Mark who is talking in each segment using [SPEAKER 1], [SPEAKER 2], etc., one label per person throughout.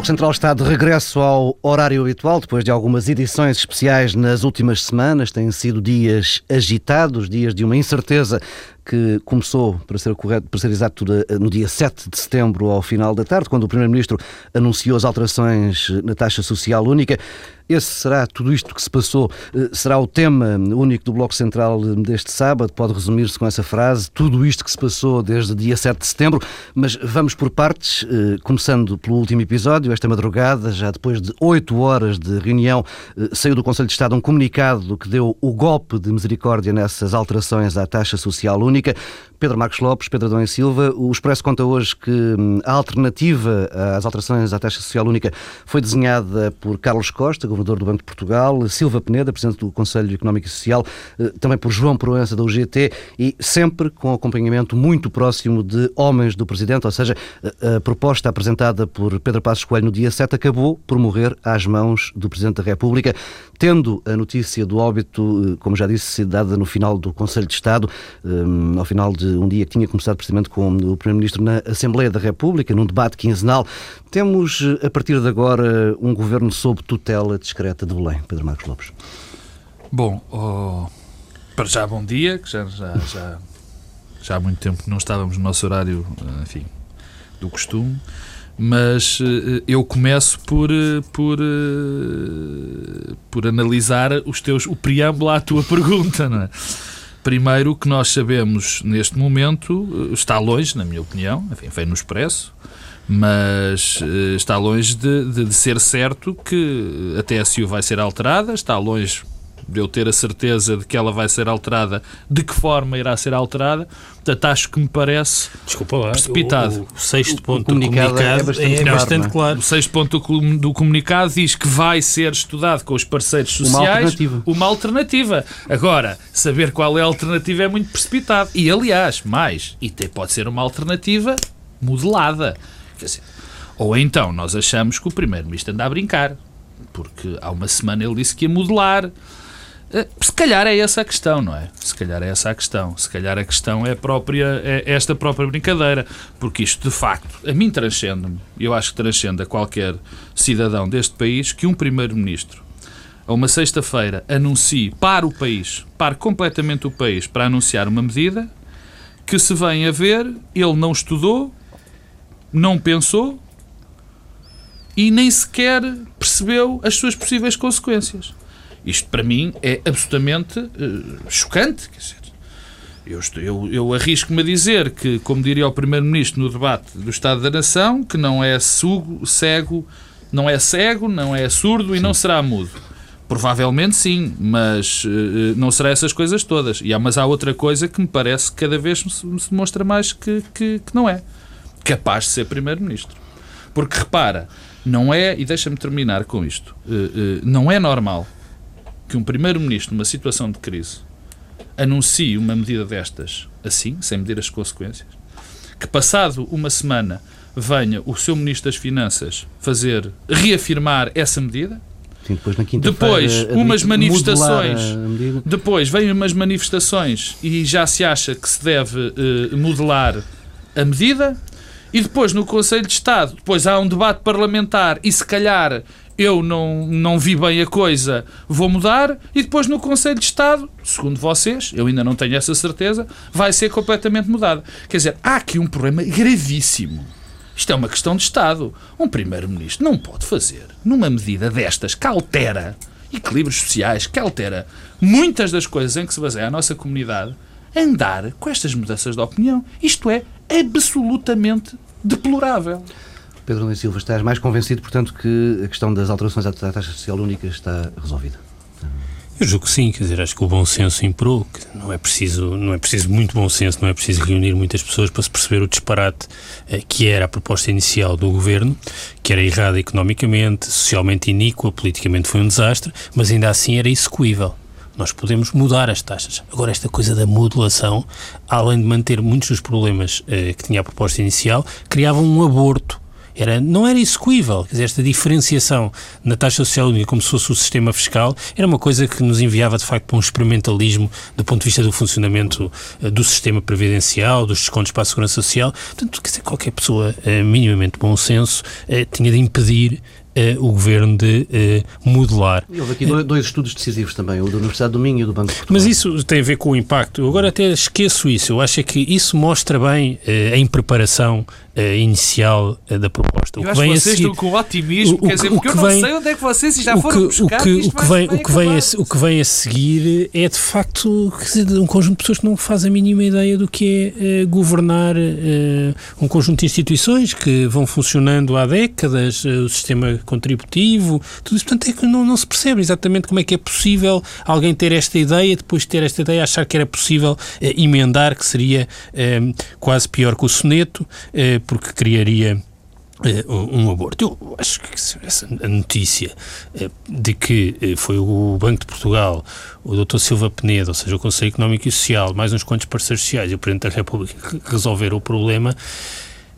[SPEAKER 1] Bloco Central está de regresso ao horário habitual, depois de algumas edições especiais nas últimas semanas. Têm sido dias agitados, dias de uma incerteza que começou, para ser correto, para ser exato, no dia 7 de setembro, ao final da tarde, quando o Primeiro-Ministro anunciou as alterações na taxa social única. Esse será tudo isto que se passou, eh, será o tema único do Bloco Central deste sábado, pode resumir-se com essa frase, tudo isto que se passou desde o dia 7 de setembro, mas vamos por partes, eh, começando pelo último episódio, esta madrugada, já depois de oito horas de reunião, eh, saiu do Conselho de Estado um comunicado que deu o golpe de misericórdia nessas alterações à taxa social única. Pedro Marcos Lopes, Pedro Adão Silva. O Expresso conta hoje que hum, a alternativa às alterações à taxa social única foi desenhada por Carlos Costa, governador do Banco de Portugal, Silva Peneda, presidente do Conselho Económico e Social, eh, também por João Proença da UGT e sempre com acompanhamento muito próximo de homens do presidente, ou seja, a proposta apresentada por Pedro Passos Coelho no dia 7 acabou por morrer às mãos do presidente da República, tendo a notícia do óbito, eh, como já disse, dada no final do Conselho de Estado, hum, ao final de um dia que tinha começado precisamente com o Primeiro-Ministro na Assembleia da República, num debate quinzenal. Temos, eh, a partir de agora, um governo sob tutela discreta de Belém. Pedro Marcos Lopes.
[SPEAKER 2] Bom, oh, para já bom dia, que já, já, já, já há muito tempo que não estávamos no nosso horário, eh, enfim, do costume mas uh, eu começo por, por, por analisar os teus, o preâmbulo à tua pergunta, não é? Primeiro, o que nós sabemos neste momento eh, está longe, na minha opinião, enfim, vem no expresso, mas eh, está longe de, de, de, ser certo que a TSU vai ser alterada, está longe de eu ter a certeza de que ela vai ser alterada, de que forma irá ser alterada. Portanto, acho que me parece
[SPEAKER 3] Desculpa lá,
[SPEAKER 2] precipitado.
[SPEAKER 3] O, o sexto ponto o comunicado do comunicado é bastante, é bastante claro, claro.
[SPEAKER 2] O sexto ponto do, do, comunicado diz que vai ser estudado com os parceiros sociais
[SPEAKER 1] uma alternativa.
[SPEAKER 2] uma alternativa. Agora, saber qual é a alternativa é muito precipitado. E, aliás, mais, e pode ser uma alternativa modelada. Quer dizer, ou então nós achamos que o Primeiro-Ministro anda a brincar, porque há uma semana ele disse que ia modelar. Eh, se calhar é essa a questão, não é? Se calhar é essa a questão. Se calhar a questão é, própria, é esta própria brincadeira. Porque isto, de facto, a mim transcende-me, eu acho que transcende a qualquer cidadão deste país, que um Primeiro-Ministro, a uma sexta-feira, anuncie para o país, para completamente o país, para anunciar uma medida que se vem a ver, ele não estudou, não pensou e nem sequer percebeu as suas possíveis consequências. Isto, para mim, é absolutamente uh, chocante. Quer dizer, eu, eu, eu arrisco-me a dizer que, como diria o Primeiro-Ministro no debate do Estado da Nação, que não é sugo, cego, não é cego, não é surdo e não será mudo. Provavelmente sim, mas uh, não será essas coisas todas. E há, mas há outra coisa que me parece que cada vez se, se demonstra mais que, que, que não é. Capaz de ser Primeiro-Ministro. Porque repara, não é, e deixa-me terminar com isto, uh, uh, não é normal que um primeiro-ministro, numa situação de crise, anuncie uma medida destas assim, sem medir as consequências, que passado uma semana venha o seu ministro das Finanças fazer reafirmar essa medida.
[SPEAKER 1] Sim, depois, na
[SPEAKER 2] depois umas manifestações, depois vêm umas manifestações e já se acha que se deve uh, modelar a medida. E depois no Conselho de Estado, depois há um debate parlamentar e se calhar eu não, não vi bem a coisa, vou mudar, e depois no Conselho de Estado, segundo vocês, eu ainda não tenho essa certeza, vai ser completamente mudado. Quer dizer, há aqui um problema gravíssimo. Isto é uma questão de Estado. Um Primeiro-Ministro não pode fazer, numa medida destas, que altera equilíbrios sociais, que altera muitas das coisas em que se baseia a nossa comunidade, andar com estas mudanças de opinião. Isto é absolutamente deplorável.
[SPEAKER 1] Pedro Nunes Silva, estás mais convencido, portanto, que a questão das alterações à taxa social única está resolvida?
[SPEAKER 3] Eu julgo que sim, quer dizer, acho que o bom senso imperou, que não é preciso, não é preciso muito bom senso, não é preciso reunir muitas pessoas para se perceber o disparate eh, que era a proposta inicial do governo, que era errada economicamente, socialmente iníqua, politicamente foi um desastre, mas ainda assim era execuível. Nós podemos mudar as taxas. Agora, esta coisa da modulação, além de manter muitos dos problemas eh, que tinha a proposta inicial, criava um aborto era, não era execuível. Quer dizer, esta diferenciação na taxa social única como se fosse o sistema fiscal era uma coisa que nos enviava, de facto, para um experimentalismo do ponto de vista do funcionamento uh, do sistema previdencial, dos descontos para a segurança social. Portanto, quer dizer, qualquer pessoa uh, minimamente bom senso uh, tinha de impedir uh, o governo de uh, modelar.
[SPEAKER 1] E houve aqui dois, dois, estudos decisivos também, o da Universidade do Minho e o do Banco de Portugal.
[SPEAKER 3] Mas isso tem a ver com o impacto. Eu agora até esqueço isso. Eu acho que isso mostra bem a impreparação inicial da proposta.
[SPEAKER 2] O que vem a seguir, estão com otimismo, o, quer dizer, porque eu não vem, sei onde é que vocês já
[SPEAKER 3] o
[SPEAKER 2] foram buscar
[SPEAKER 3] o que, o que vem, o que vem a, o que vem a seguir é de facto um conjunto de pessoas que não fazem a mínima ideia do que é governar um conjunto de instituições que vão funcionando há décadas, o sistema contributivo, tudo isso. Portanto, é que não, não se percebe exatamente como é que é possível alguém ter esta ideia, depois de ter esta ideia, achar que era possível eh, emendar, que seria eh, quase pior que o soneto, eh, porque criaria um aborto. Eu acho que essa notícia de que foi o Banco de Portugal, o Dr. Silva Penedo, ou seja, o Conselho Económico e Social, mais uns quantos parceiros sociais e o Presidente da República resolveram o problema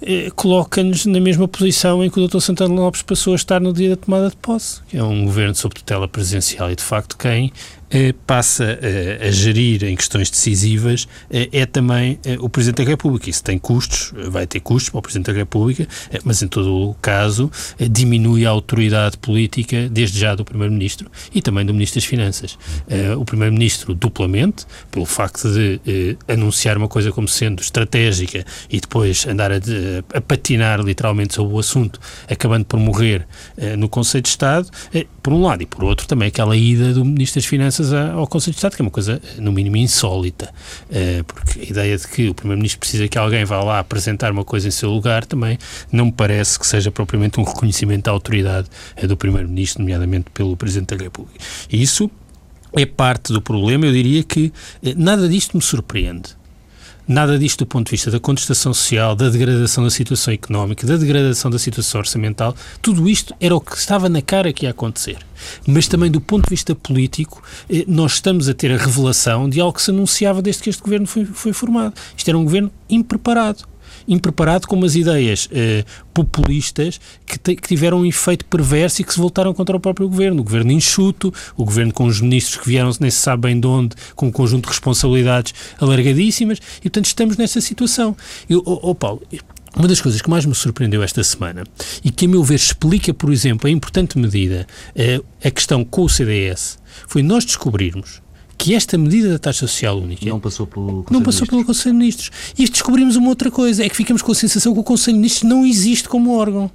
[SPEAKER 3] eh, coloca-nos na mesma posição em que o Dr. Santana Lopes passou a estar no dia da tomada de posse, que é um governo sob tutela presidencial e, de facto, quem eh, passa eh, a gerir em questões decisivas eh, é também o Presidente da República. Isso tem custos, vai ter custos para o Presidente da República, mas em todo o caso diminui a autoridade política, desde já do Primeiro-Ministro e também do Ministro das Finanças. O Primeiro-Ministro, duplamente, pelo facto de anunciar uma coisa como sendo estratégica e depois andar a, a patinar literalmente sobre o assunto, acabando por morrer no Conselho de Estado, por um lado, e por outro também aquela ida do Ministro das Finanças ao Conselho de Estado, que é uma coisa, no mínimo, insólita. Uh, porque a ideia de que o Primeiro-Ministro precisa que alguém vá lá apresentar uma coisa em seu lugar também não me parece que seja propriamente um reconhecimento da autoridade uh, do Primeiro-Ministro, nomeadamente pelo Presidente da República. E isso é parte do problema. Eu diria que uh, nada disto me surpreende. Nada disto do ponto de vista da contestação social, da degradação da situação económica, da degradação da situação orçamental, tudo isto era o que estava na cara que ia acontecer. Mas também do ponto de vista político, eh, nós estamos a ter a revelação de algo que se anunciava desde que este governo foi, foi formado. Isto era um governo impreparado impreparado com umas ideias uh, populistas que, que, tiveram um efeito perverso e que se voltaram contra o próprio governo. O governo enxuto, o governo com os ministros que vieram nem se sabe bem de onde, com um conjunto de responsabilidades alargadíssimas, e portanto estamos nessa situação. Eu, oh, oh Paulo, uma das coisas que mais me surpreendeu esta semana e que, a meu ver, explica, por exemplo, em importante medida uh, a questão com o CDS foi nós descobrirmos que esta medida da taxa social única
[SPEAKER 1] não passou pelo Conselho
[SPEAKER 3] não passou pelo Conselho de Ministros. E descobrimos uma outra coisa, é que ficamos com a sensação que o Conselho de Ministros não existe como órgão.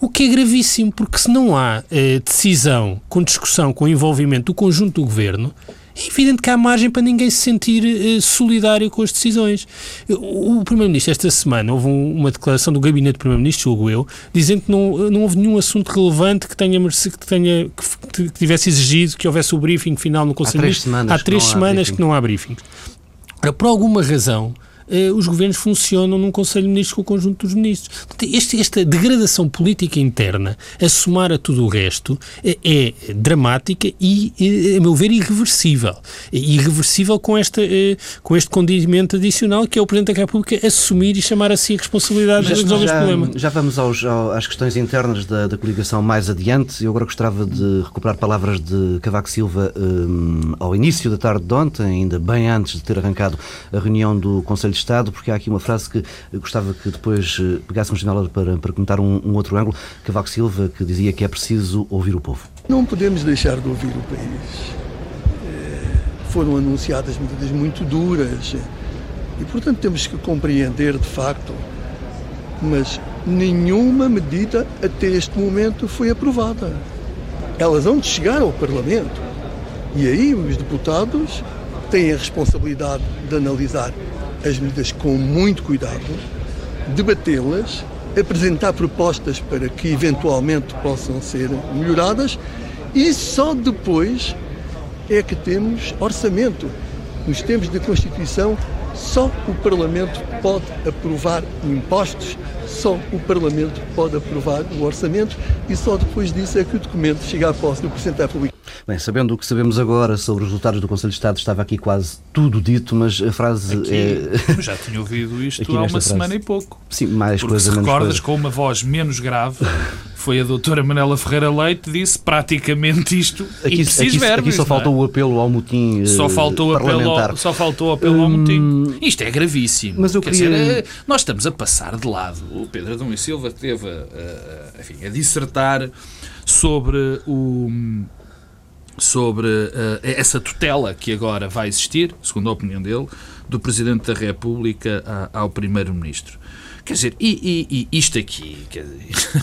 [SPEAKER 3] O que é gravíssimo, porque se não há eh, decisão com discussão, com envolvimento do conjunto do governo, é evidente que há margem para ninguém se sentir eh, solidário com as decisões. O, Primeiro-Ministro, esta semana, houve um, uma declaração do Gabinete do Primeiro-Ministro, julgo eu, dizendo que não, não houve nenhum assunto relevante que tenha, que, tenha, que, tivesse exigido que houvesse o briefing final no Conselho
[SPEAKER 1] Há três semanas,
[SPEAKER 3] há três
[SPEAKER 1] que,
[SPEAKER 3] não semanas
[SPEAKER 1] há
[SPEAKER 3] que não há briefing. Por alguma razão, eh, os governos funcionam num Conselho de Ministros com o conjunto dos ministros. Este, esta degradação política interna, a somar a tudo o resto, é, é dramática e, a meu ver, irreversível. Irreversível com, esta, eh, com este condimento adicional que é o Presidente da República assumir e chamar a si a responsabilidade de resolver este problema.
[SPEAKER 1] Já vamos aos, às questões internas da, da coligação mais adiante. Eu agora gostava de recuperar palavras de Cavaco Silva um, ao início da tarde de ontem, ainda bem antes de ter arrancado a reunião do Conselho de Estado, porque há aqui uma frase que gostava que depois eh, pegássemos janela para, para comentar um, um outro ângulo. Cavaco Silva, que dizia que é preciso ouvir o povo.
[SPEAKER 4] Não podemos deixar de ouvir o país. Eh, foram anunciadas medidas muito duras e, portanto, temos que compreender de facto, mas nenhuma medida até este momento foi aprovada. Elas vão chegar ao Parlamento e aí os deputados têm a responsabilidade de analisar as medidas com muito cuidado, debatê-las, apresentar propostas para que eventualmente possam ser melhoradas e só depois é que temos orçamento. Nos tempos da Constituição Só o Parlamento pode aprovar impostos, só o Parlamento pode aprovar o orçamento e só depois disso é que o documento chega à posse do Presidente da República.
[SPEAKER 1] Bem, sabendo o que sabemos agora sobre os resultados do Conselho de Estado, estava aqui quase tudo dito, mas a frase
[SPEAKER 2] aqui,
[SPEAKER 1] é.
[SPEAKER 2] Já tinha ouvido isto há uma frase. semana e pouco.
[SPEAKER 1] Sim, mais
[SPEAKER 2] Porque
[SPEAKER 1] coisa,
[SPEAKER 2] se recordas,
[SPEAKER 1] coisa.
[SPEAKER 2] com uma voz menos grave, foi a doutora Manela Ferreira Leite disse praticamente isto
[SPEAKER 1] aqui, aqui,
[SPEAKER 2] verbos,
[SPEAKER 1] aqui só faltou o apelo ao motim
[SPEAKER 2] só faltou
[SPEAKER 1] parlamentar.
[SPEAKER 2] Apelo, só faltou o apelo ao motim. Hum, isto é gravíssimo.
[SPEAKER 1] Mas eu
[SPEAKER 2] Quer
[SPEAKER 1] queria...
[SPEAKER 2] dizer, é, nós estamos a passar de lado. O Pedro Adão e Silva teve a, a, enfim, a dissertar sobre o sobre uh, essa tutela que agora vai existir, segundo a opinião dele, do Presidente da República ao Primeiro-Ministro. Quer dizer, e, e, e isto aqui dizer,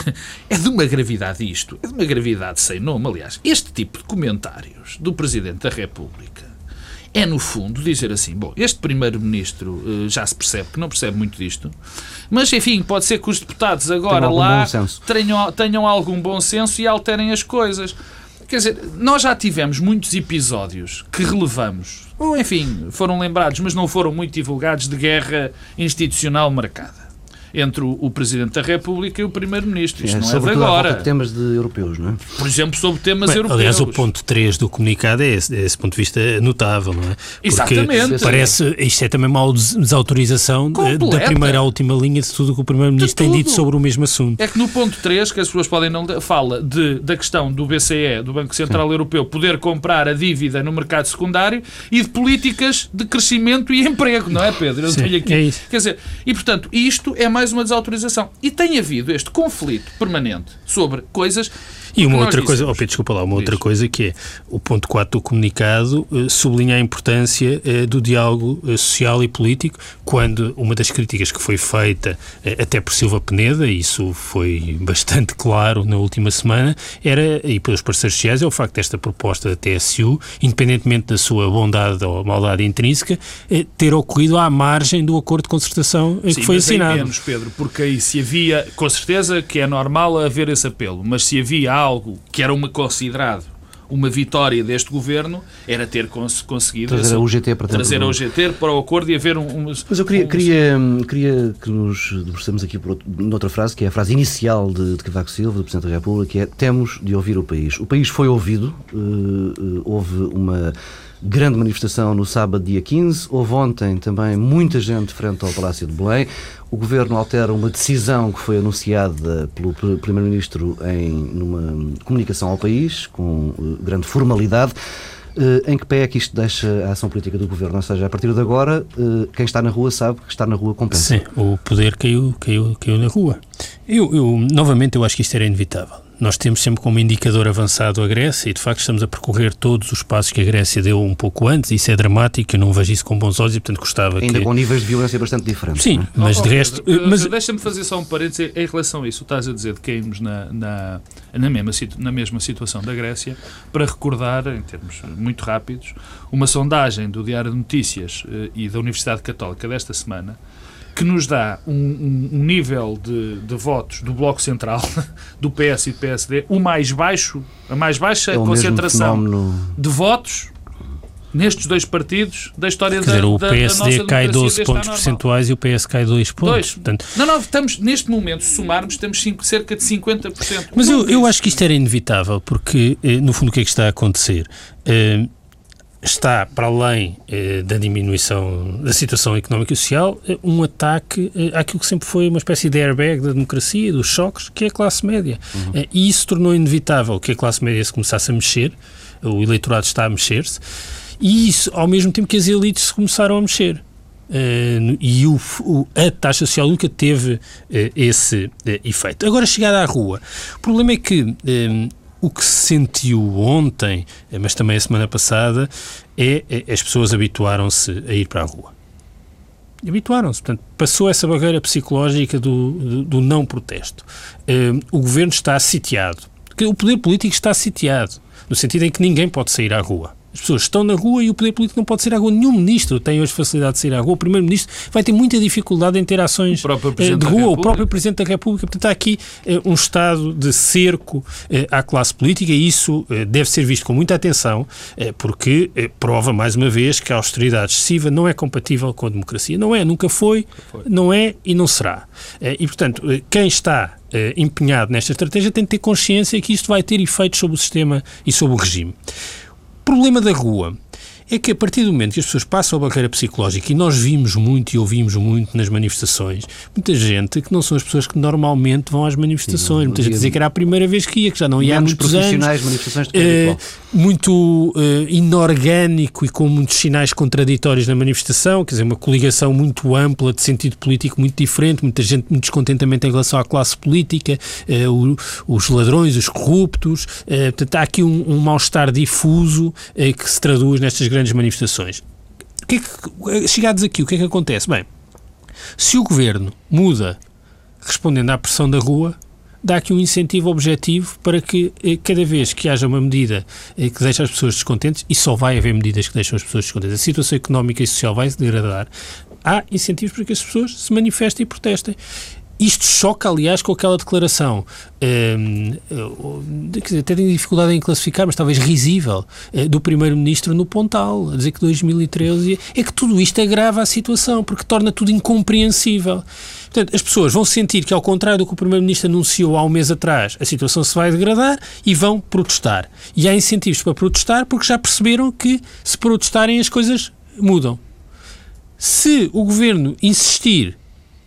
[SPEAKER 2] é de uma gravidade isto, é de uma gravidade sem nome. Aliás, este tipo de comentários do Presidente da República é, no fundo, dizer assim: bom, este Primeiro-Ministro uh, já se percebe que não percebe muito disto, mas enfim, pode ser que os deputados agora lá tenham, tenham algum bom senso e alterem as coisas. Quer dizer, nós já tivemos muitos episódios que relevamos, ou enfim, foram lembrados, mas não foram muito divulgados, de guerra institucional marcada entre o, o Presidente da República e o Primeiro-Ministro. Isto é, não é de agora.
[SPEAKER 1] temas de europeus, não é?
[SPEAKER 2] Por exemplo, sobre temas
[SPEAKER 3] Bem,
[SPEAKER 2] europeus.
[SPEAKER 3] Aliás, o ponto 3 do comunicado é esse, desse ponto de vista notável, não é? Porque
[SPEAKER 2] Exatamente.
[SPEAKER 3] Parece, isto é também uma desautorização
[SPEAKER 2] Completa.
[SPEAKER 3] da primeira à última linha de tudo o que o Primeiro-Ministro tem dito sobre o mesmo assunto.
[SPEAKER 2] É que no ponto 3, que as pessoas podem não fala de, da questão do BCE, do Banco Central Sim. Europeu, poder comprar a dívida no mercado secundário e de políticas de crescimento e emprego, não é, Pedro? Eu
[SPEAKER 3] Sim,
[SPEAKER 2] aqui.
[SPEAKER 3] É isso.
[SPEAKER 2] Quer dizer, e portanto, isto é mais uma desautorização. E tem havido este conflito permanente sobre coisas
[SPEAKER 3] e uma outra coisa, oh Pedro, desculpa lá, uma outra coisa que é o ponto 4 do comunicado eh, sublinha a importância eh, do diálogo eh, social e político, quando uma das críticas que foi feita até por Silva Peneda, e isso foi bastante claro na última semana, era, e pelos parceiros sociais, é o facto desta proposta da TSU, independentemente da sua bondade ou maldade intrínseca, ter ocorrido à margem do acordo de concertação
[SPEAKER 2] Sim,
[SPEAKER 3] que foi
[SPEAKER 2] mas
[SPEAKER 3] assinado.
[SPEAKER 2] menos, Pedro, porque aí se havia, com certeza que é normal haver esse apelo, mas se havia algo que era uma considerado uma vitória deste governo era ter cons conseguido
[SPEAKER 1] trazer a UGT para,
[SPEAKER 2] trazer a UGT para o acordo e haver um, um
[SPEAKER 1] Mas eu queria, um, queria, queria que nos debruçamos aqui por outro, noutra frase, que é a frase inicial de, de Cavaco Silva, do Presidente da República, que é temos de ouvir o país. O país foi ouvido, uh, uh, houve uma grande manifestação no sábado, dia 15. Houve ontem também muita gente frente ao Palácio de Belém. O Governo altera uma decisão que foi anunciada pelo Primeiro-Ministro em numa comunicação ao país, com eh, grande formalidade. Uh, em que pé é que isto deixa a ação política do governo? Ou seja, a partir de agora, uh, quem está na rua sabe que está na rua compensa.
[SPEAKER 3] Sim, o poder caiu, caiu, caiu na rua. Eu, eu, novamente, eu acho que isto era inevitável. Nós temos sempre como indicador avançado a Grécia e, de facto, estamos a percorrer todos os passos que a Grécia deu um pouco antes. Isso é dramático, eu não vejo isso com bons olhos e, portanto, gostava
[SPEAKER 1] Ainda
[SPEAKER 3] que...
[SPEAKER 1] com níveis de violência bastante diferentes.
[SPEAKER 3] Sim,
[SPEAKER 1] é?
[SPEAKER 3] mas
[SPEAKER 2] oh,
[SPEAKER 3] de resto...
[SPEAKER 2] Pedro,
[SPEAKER 3] mas...
[SPEAKER 2] Deixa-me fazer só um parênteses em relação a isso. Estás a dizer de caímos na, na, na, mesma, na mesma situação da Grécia para recordar, em termos muito rápidos, uma sondagem do Diário de Notícias eh, e da Universidade Católica desta semana que nos dá um, um, um nível de, de, votos do Bloco Central, do PS e do PSD, o mais baixo, a mais baixa
[SPEAKER 1] é
[SPEAKER 2] concentração de votos nestes dois partidos da história
[SPEAKER 3] Quer
[SPEAKER 2] da,
[SPEAKER 3] dizer, o
[SPEAKER 2] da,
[SPEAKER 3] PSD
[SPEAKER 2] da
[SPEAKER 3] cai 12 pontos percentuais e o PS cai 2 pontos.
[SPEAKER 2] Dois. Portanto... Não, não, estamos, neste momento, se somarmos, temos cinco, cerca de 50%.
[SPEAKER 3] Mas eu, eu acho que isto era inevitável, porque, eh, no fundo, o que é que está a acontecer? Uh, está, para além eh, da diminuição da situação económica e social, eh, um ataque eh, àquilo que sempre foi uma espécie de airbag da democracia, dos choques, que é a classe média. Uhum. Eh, e isso tornou inevitável que a classe média se começasse a mexer, o eleitorado está a mexer-se, e isso ao mesmo tempo que as elites se começaram a mexer. Uh, e o, o, a taxa social nunca teve uh, esse uh, efeito. Agora, chegada à rua, o problema é que o que se sentiu ontem, mas também a semana passada, é, é as pessoas habituaram-se a ir para a rua. Habituaram-se, portanto, passou essa barreira psicológica do, do, do não protesto. Uh, o governo está sitiado. O poder político está sitiado, no sentido em que ninguém pode sair à rua. As pessoas estão na rua e o poder político não pode sair à rua. Nenhum ministro tem hoje facilidade de sair à rua. O primeiro-ministro vai ter muita dificuldade em ter ações eh, de rua. O próprio Presidente da República. Portanto, há aqui eh, um estado de cerco eh, à classe política e isso deve ser visto com muita atenção, porque prova, mais uma vez, que a austeridade excessiva não é compatível com a democracia. Não é, nunca foi, não é e não será. E, portanto, quem está empenhado nesta estratégia tem de ter consciência que isto vai ter efeitos sobre o sistema e sobre o regime problema da rua é que a partir do momento que as pessoas passam a barreira psicológica, e nós vimos muito e ouvimos muito nas manifestações, muita gente que não são as pessoas que normalmente vão às manifestações, Sim, muita gente dizia que era a primeira vez que ia, que já não ia há muitos anos.
[SPEAKER 1] manifestações de uh,
[SPEAKER 3] muito uh, inorgânico e com muitos sinais contraditórios na manifestação, quer dizer, uma coligação muito ampla, de sentido político muito diferente, muita gente muito descontentamento em relação à classe política, uh, o, os ladrões, os corruptos, portanto há aqui um, um mal-estar difuso que se traduz nestas grandes grandes manifestações. Que é que, chegados aqui, o que é que acontece? Bem, se o governo muda respondendo à pressão da rua, dá aqui um incentivo objetivo para que eh, cada vez que haja uma medida eh, que deixa as pessoas descontentes, e só vai haver medidas que deixam as pessoas descontentes, a situação económica e social vai se degradar, há incentivos para que as pessoas se manifestem e protestem. Isto choca, aliás, com aquela declaração, um, até tenho dificuldade em classificar, mas talvez risível, uh, do Primeiro-Ministro no Pontal, a dizer que 2013 é que tudo isto agrava a situação, porque torna tudo incompreensível. Portanto, as pessoas vão sentir que, ao contrário do que o Primeiro-Ministro anunciou há um mês atrás, a situação se vai degradar e vão protestar. E há incentivos para protestar porque já perceberam que, se protestarem, as coisas mudam. Se o governo insistir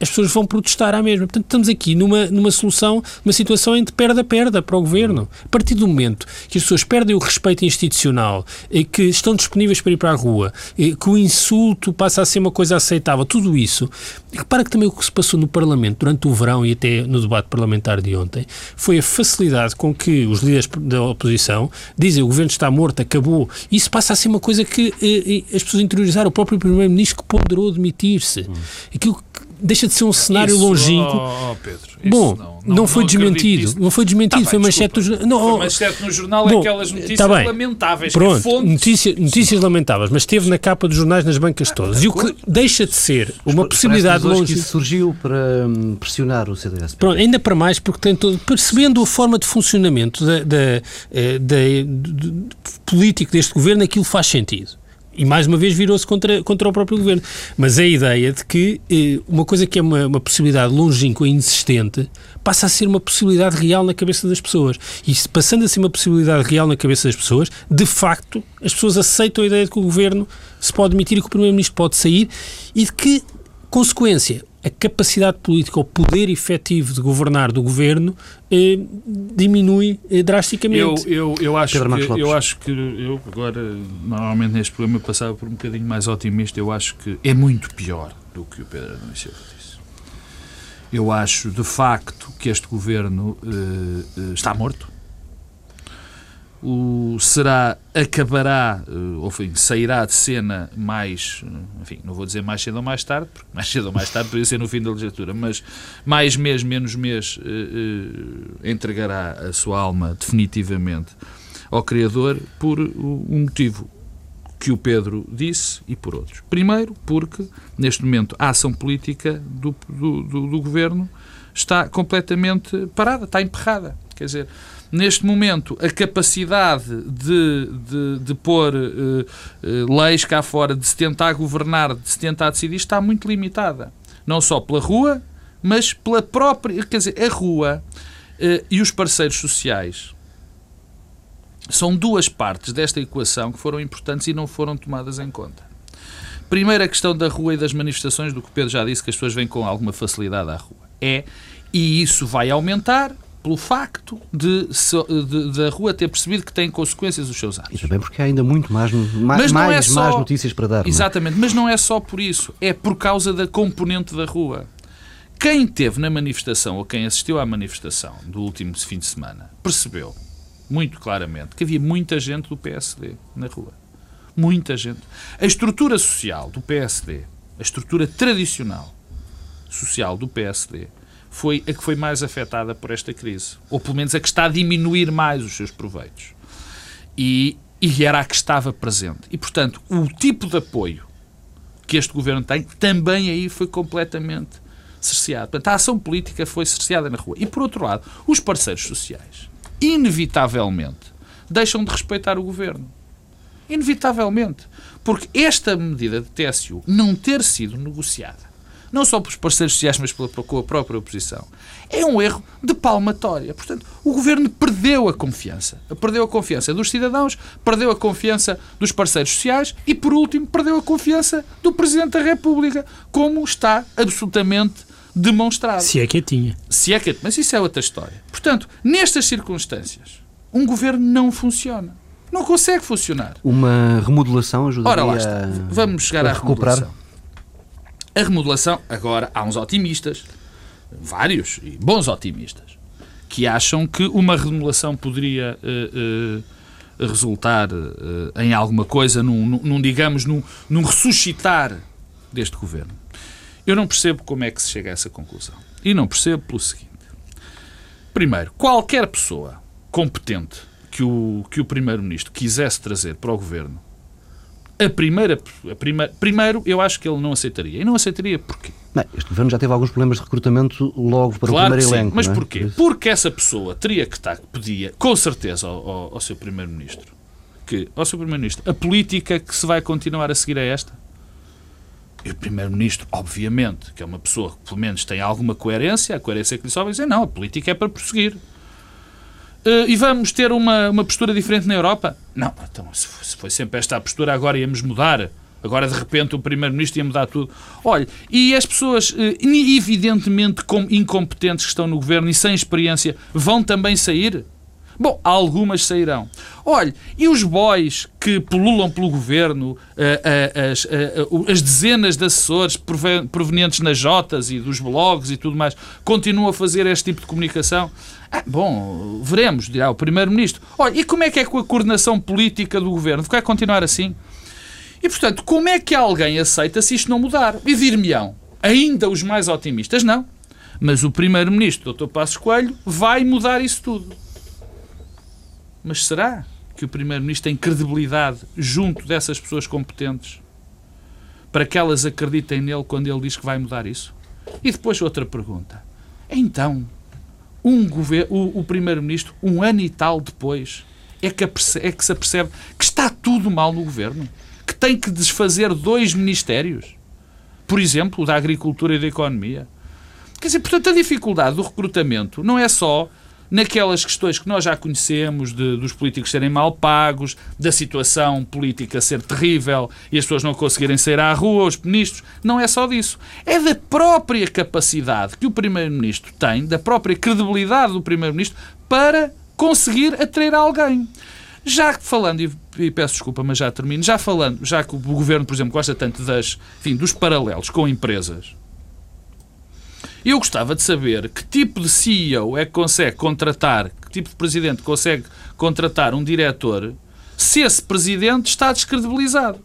[SPEAKER 3] as pessoas vão protestar à mesma. Portanto, estamos aqui numa, numa solução, uma situação que perda-perda para o governo. A partir do momento que as pessoas perdem o respeito institucional, e que estão disponíveis para ir para a rua, e que o insulto passa a ser uma coisa aceitável, tudo isso. Repara que também o que se passou no Parlamento durante o verão e até no debate parlamentar de ontem foi a facilidade com que os líderes da oposição dizem o governo está morto, acabou. Isso passa a ser uma coisa que eh, eh as pessoas interiorizaram. O próprio Primeiro-Ministro que ponderou demitir-se. Hum. Aquilo deixa de ser um cenário isso, longínquo.
[SPEAKER 2] Oh, Pedro,
[SPEAKER 3] bom, não, não, não, foi desmentido. Não foi desmentido, tá foi manchete do jornal.
[SPEAKER 2] Foi manchete no jornal bom, aquelas notícias tá lamentáveis.
[SPEAKER 3] Pronto, notícia, notícias lamentáveis, mas esteve na capa dos jornais nas bancas todas. E o que deixa de ser uma possibilidade
[SPEAKER 1] longe. que surgiu para hum, pressionar o CDS.
[SPEAKER 3] Pronto, ainda para mais, porque tem todo, percebendo a forma de funcionamento da, da, eh, da, da político deste governo, aquilo faz sentido e mais uma vez virou-se contra, contra o próprio governo. Mas a ideia de que eh, uma coisa que é uma, uma possibilidade longínqua e inexistente passa a ser uma possibilidade real na cabeça das pessoas. E passando a ser uma possibilidade real na cabeça das pessoas, de facto, as pessoas aceitam a ideia de que o governo se pode demitir e que o primeiro-ministro pode sair e de que, consequência, a capacidade política, o poder efetivo de governar do governo eh, diminui eh, drasticamente.
[SPEAKER 2] Eu, eu, eu, acho que, eu acho que eu agora, normalmente neste programa, eu passava por um bocadinho mais otimista. Eu acho que é muito pior do que o Pedro Adão Silva disse. Eu acho, de facto, que este governo eh, eh está morto o será acabará eh, ou enfim, sairá de cena mais enfim não vou dizer mais cedo ou mais tarde porque mais cedo ou mais tarde poderia ser no fim da legislatura mas mais mês menos mês eh, eh, entregará a sua alma definitivamente ao criador por um motivo que o Pedro disse e por outros. Primeiro porque neste momento a ação política do, do, do, do governo está completamente parada está emperrada. Quer dizer neste momento, a capacidade de, de, de pôr uh, leis cá fora, de se tentar governar, de se tentar decidir, está muito limitada. Não só pela rua, mas pela própria. Quer dizer, a rua uh, e os parceiros sociais são duas partes desta equação que foram importantes e não foram tomadas em conta. Primeiro, a questão da rua e das manifestações, do que o Pedro já disse, que as pessoas vêm com alguma facilidade à rua. É, e isso vai aumentar, pelo facto de, de, de, a rua ter percebido que tem consequências os seus atos.
[SPEAKER 1] E também porque há ainda muito mais, mais, mais, é só, mais notícias para dar.
[SPEAKER 2] É? Exatamente,
[SPEAKER 1] é?
[SPEAKER 2] mas não é só por isso, é por causa da componente da rua. Quem teve na manifestação ou quem assistiu à manifestação do último fim de semana percebeu muito claramente que havia muita gente do PSD na rua. Muita gente. A estrutura social do PSD, a estrutura tradicional social do PSD, foi a que foi mais afetada por esta crise. Ou pelo menos a que está a diminuir mais os seus proveitos. E e era a que estava presente. E, portanto, o tipo de apoio que este governo tem também aí foi completamente cerceado. Portanto, a ação política foi cerceada na rua. E, por outro lado, os parceiros sociais, inevitavelmente, deixam de respeitar o governo. Inevitavelmente. Porque esta medida de TSU não ter sido negociada não só pelos parceiros sociais, mas pela, com a própria oposição, é um erro de palmatória. Portanto, o governo perdeu a confiança. Perdeu a confiança dos cidadãos, perdeu a confiança dos parceiros sociais e, por último, perdeu a confiança do Presidente da República, como está absolutamente demonstrado.
[SPEAKER 3] Se é que a tinha.
[SPEAKER 2] Se é que Mas isso é outra história. Portanto, nestas circunstâncias, um governo não funciona. Não consegue funcionar.
[SPEAKER 1] Uma remodelação ajudaria
[SPEAKER 2] Ora lá está. Vamos chegar à
[SPEAKER 1] recuperar.
[SPEAKER 2] remodelação. A remodelação, agora, há uns otimistas, vários e bons otimistas, que acham que uma remodelação poderia uh, uh, resultar uh, em alguma coisa, num, num, num digamos, num, num ressuscitar deste governo. Eu não percebo como é que se chega a essa conclusão. E não percebo pelo seguinte. Primeiro, qualquer pessoa competente que o, que o Primeiro-Ministro quisesse trazer para o governo a primeira, a primeira, primeiro, eu acho que ele não aceitaria. E não aceitaria porquê?
[SPEAKER 1] Bem, este governo já teve alguns problemas de recrutamento logo para
[SPEAKER 2] claro
[SPEAKER 1] o primeiro
[SPEAKER 2] sim,
[SPEAKER 1] elenco.
[SPEAKER 2] Mas
[SPEAKER 1] é?
[SPEAKER 2] porquê? Porque essa pessoa teria que estar, pedia, com certeza, ao, ao, ao seu Primeiro-Ministro, que, ao seu Primeiro-Ministro, a política que se vai continuar a seguir é esta. E o Primeiro-Ministro, obviamente, que é uma pessoa que pelo menos tem alguma coerência, a coerência que lhe sobe, dizer não, a política é para prosseguir. Uh, e vamos ter uma, uma postura diferente na Europa? Não, então se foi sempre esta a postura, agora íamos mudar. Agora, de repente, o Primeiro-Ministro ia mudar tudo. Olha, e as pessoas, uh, evidentemente com, incompetentes que estão no governo e sem experiência, vão também sair? Bom, algumas sairão. Olha, e os boys que pululam pelo governo, as, as dezenas de assessores provenientes nas Jotas e dos blogs e tudo mais, continuam a fazer este tipo de comunicação? Ah, bom, veremos, dirá o Primeiro-Ministro. Olha, e como é que é com a coordenação política do governo? Vai continuar assim? E, portanto, como é que alguém aceita se isto não mudar? E dir-me-ão, ainda os mais otimistas, não. Mas o Primeiro-Ministro, Dr. Passos Coelho, vai mudar isso tudo. Mas será que o Primeiro-Ministro tem credibilidade junto dessas pessoas competentes para que elas acreditem nele quando ele diz que vai mudar isso? E depois outra pergunta. Então, um o, o Primeiro-Ministro, um ano e tal depois, é que, é que se apercebe que está tudo mal no Governo? Que tem que desfazer dois ministérios? Por exemplo, o da Agricultura e da Economia? Quer dizer, portanto, a dificuldade do recrutamento não é só naquelas questões que nós já conhecemos de, dos políticos serem mal pagos, da situação política ser terrível e as pessoas não conseguirem sair à rua, os ministros. Não é só disso. É da própria capacidade que o Primeiro-Ministro tem, da própria credibilidade do Primeiro-Ministro para conseguir atrair alguém. Já falando, e peço desculpa, mas já termino, já falando, já que o Governo, por exemplo, gosta tanto das, enfim, dos paralelos com empresas, eu gostava de saber que tipo de CEO é que consegue contratar, que tipo de presidente consegue contratar um diretor se esse presidente está descredibilizado.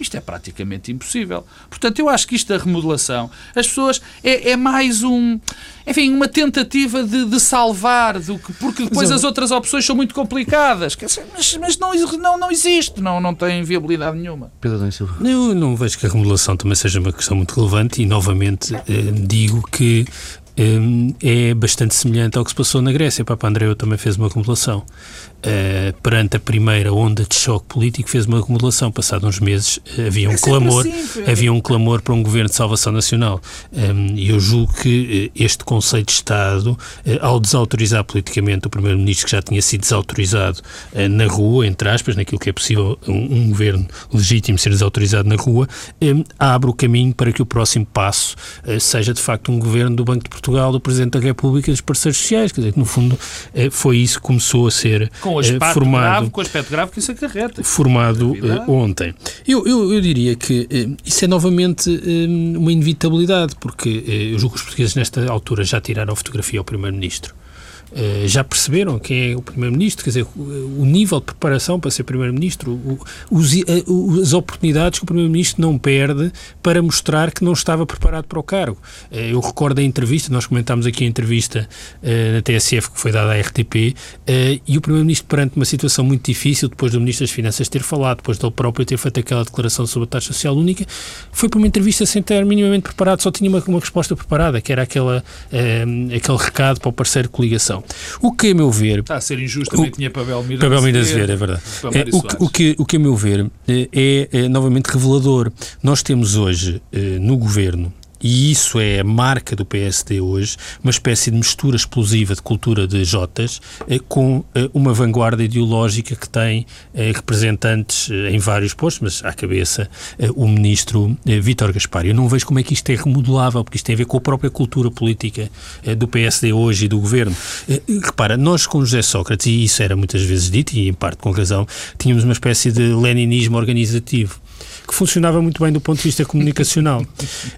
[SPEAKER 2] Isto é praticamente impossível. Portanto, eu acho que isto da remodelação, as pessoas é, é mais um, enfim, uma tentativa de, de salvar, do que, porque depois as outras opções são muito complicadas. Mas, mas não, não, não existe, não, não tem viabilidade nenhuma.
[SPEAKER 1] Pedro Silva.
[SPEAKER 3] Eu não vejo que a remodelação também seja uma questão muito relevante e, novamente, eh, digo que eh, é bastante semelhante ao que se passou na Grécia. Papa Andreu também fez uma remodelação uh, perante a primeira onda de choque político, fez uma acumulação. Passado uns meses uh, havia um é clamor, assim, havia um clamor para um governo de salvação nacional. Um, e eu julgo que uh, este conceito de Estado, ao desautorizar politicamente o primeiro-ministro que já tinha sido desautorizado na rua, entre aspas, naquilo que é possível um, um governo legítimo ser desautorizado na rua, um, abre o caminho para que o próximo passo seja de facto um governo do Banco de Portugal, do Presidente da República e dos parceiros sociais. Quer dizer, que no fundo foi isso que começou a ser
[SPEAKER 2] com o aspecto, formado, grave, com o aspecto grave que isso acarreta.
[SPEAKER 3] Formado uh, ontem. Eu, eu, eu, diria que uh, isso é novamente uma inevitabilidade, porque eu julgo que os portugueses nesta altura já tiraram a fotografia ao Primeiro-Ministro. Uh, já perceberam quem é o Primeiro-Ministro, quer dizer, o, nível de preparação para ser Primeiro-Ministro, as oportunidades que o Primeiro-Ministro não perde para mostrar que não estava preparado para o cargo. Uh, eu recordo a entrevista, nós comentámos aqui a entrevista na TSF que foi dada à RTP, e o Primeiro-Ministro, perante uma situação muito difícil, depois do Ministro das Finanças ter falado, depois dele próprio ter feito aquela declaração sobre a taxa social única, foi para uma entrevista sem estar minimamente preparado, só tinha uma, uma resposta preparada, que era aquela, aquele recado para o parceiro de coligação. O que, a meu ver.
[SPEAKER 2] Está a ser injusto, também o, tinha Pavel Miras.
[SPEAKER 3] Pavel Miras ver, é verdade. É, o, que, o, que, o que, a meu ver, é, é, é novamente revelador. Nós temos hoje eh, no governo e isso é a marca do PSD hoje, uma espécie de mistura explosiva de cultura de Jotas eh, com eh, uma vanguarda ideológica que tem eh, representantes em vários postos, mas à cabeça o ministro Vítor Gaspar. Eu não vejo como é que isto é remodelável, porque isto tem a ver com a própria cultura política do PSD hoje e do governo. Repara, nós com José Sócrates, e isso era muitas vezes dito, e em parte com razão, tínhamos uma espécie de leninismo organizativo que funcionava muito bem do ponto de vista comunicacional.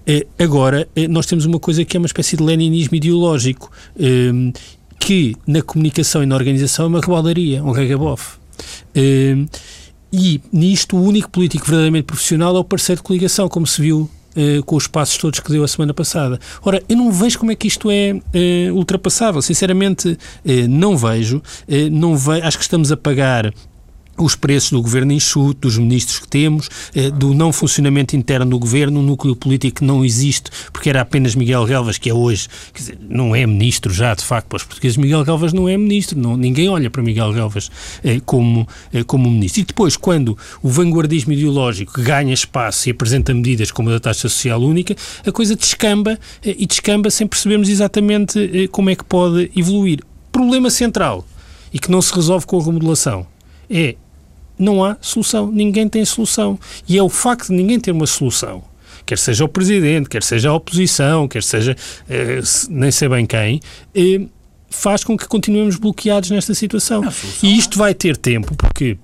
[SPEAKER 3] é, agora, é, nós temos uma coisa que é uma espécie de leninismo ideológico, é, que na comunicação e na organização é uma rebaldaria, um regabof. É, e nisto, o único político verdadeiramente profissional é o parceiro de coligação, como se viu Uh, com os passos todos que deu a semana passada. Ora, eu não vejo como é que isto é uh, ultrapassável. Sinceramente, uh, não vejo. não ve acho que estamos a pagar os preços do governo enxuto, dos ministros que temos, eh, do não funcionamento interno do governo, um núcleo político que não existe, porque era apenas Miguel Galvas, que é hoje, quer dizer, não é ministro já, de facto, para os portugueses, Miguel Galvas não é ministro, não, ninguém olha para Miguel Galvas eh, como, eh, como ministro. E depois, quando o vanguardismo ideológico ganha espaço e apresenta medidas como a da taxa social única, a coisa descamba e descamba sem percebermos exatamente como é que pode evoluir. Problema central, e que não se resolve com a remodelação, é não há solução. Ninguém tem solução. E é o facto de ninguém ter uma solução, quer seja o Presidente, quer seja a oposição, quer seja eh, nem sei bem quem, eh, faz com que continuemos bloqueados nesta situação. E isto é vai ter tempo, porque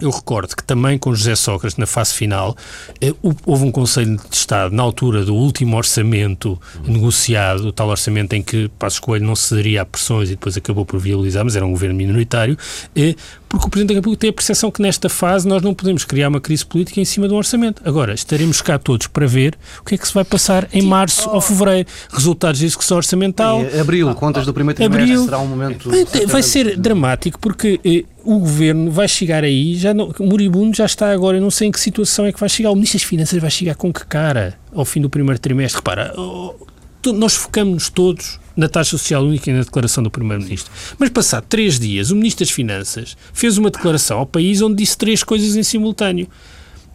[SPEAKER 3] eu recordo que também com José Sócrates, na fase final, eh, houve um Conselho de Estado, na altura do último orçamento negociado, o tal orçamento em que Passos Coelho não cederia a pressões e depois acabou por viabilizar, mas era um governo minoritário, eh, porque o Presidente da República tem a percepção que nesta fase nós não podemos criar uma crise política em cima do orçamento. Agora, estaremos cá todos para ver o que é que se vai passar em março ou fevereiro. Resultados de execução orçamental.
[SPEAKER 1] Abril, contas do primeiro trimestre, abril, será um momento...
[SPEAKER 3] Vai ser dramático, porque eh, o Governo vai chegar aí, já não, moribundo já está agora, eu não sei em que situação é que vai chegar. O Ministro das Finanças vai chegar com que cara ao fim do primeiro trimestre? Repara, oh, nós focamos-nos todos na taxa social única e na declaração do Primeiro-Ministro. Mas passado três dias, o Ministro das Finanças fez uma declaração ao país onde disse três coisas em simultâneo.